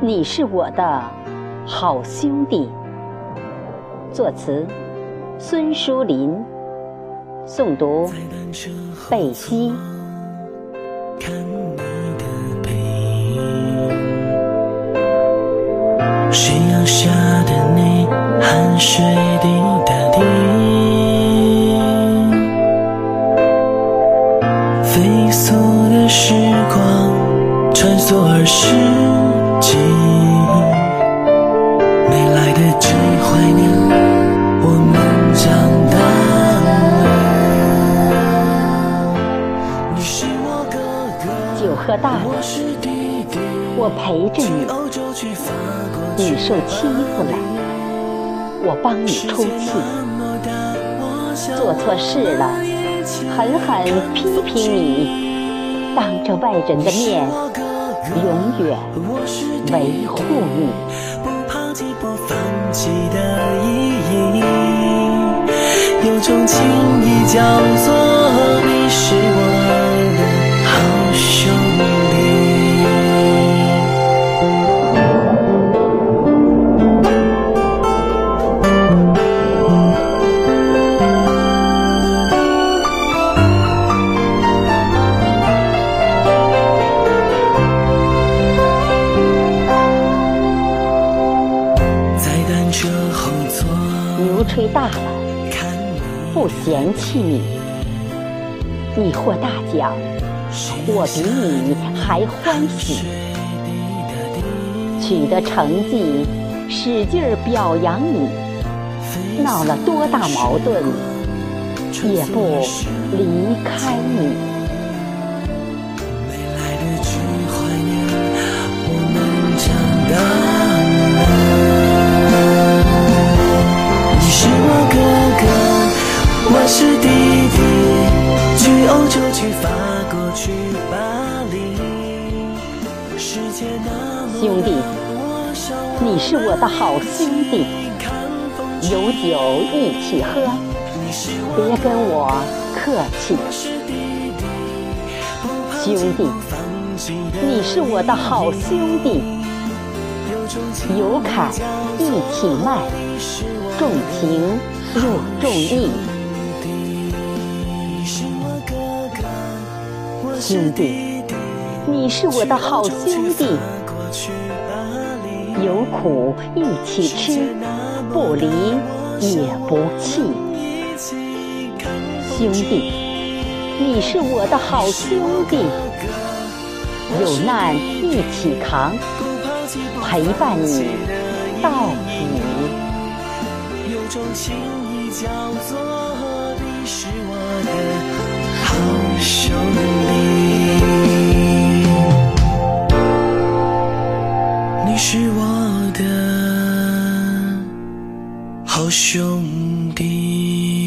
你是我的好兄弟。作词：孙淑林。诵读：贝西。看你的背影，夕阳下的你，汗水滴答滴，飞速的时光穿梭而逝。没来得及怀念，我们长大了。酒喝大了，我陪着你；你受欺负了，我帮你出气；做错事了，狠狠批评你，当着外人的面。永远维护你。不抛弃不放弃的意义，有种情谊叫做迷失风吹大了，不嫌弃你；你获大奖，我比你还欢喜。取得成绩，使劲表扬你；闹了多大矛盾，也不离开你。去欧洲，去法国，去巴黎。兄弟，你是我的好兄弟，有酒一起喝，别跟我客气。兄弟，你是我的好兄弟，有坎一起迈，重情又重义。兄弟，你是我的好兄弟，有苦一起吃，不离也不弃。兄弟，你是我的好兄弟，有难一起扛，陪伴你到底。有种情谊叫做你是我的好兄做兄弟。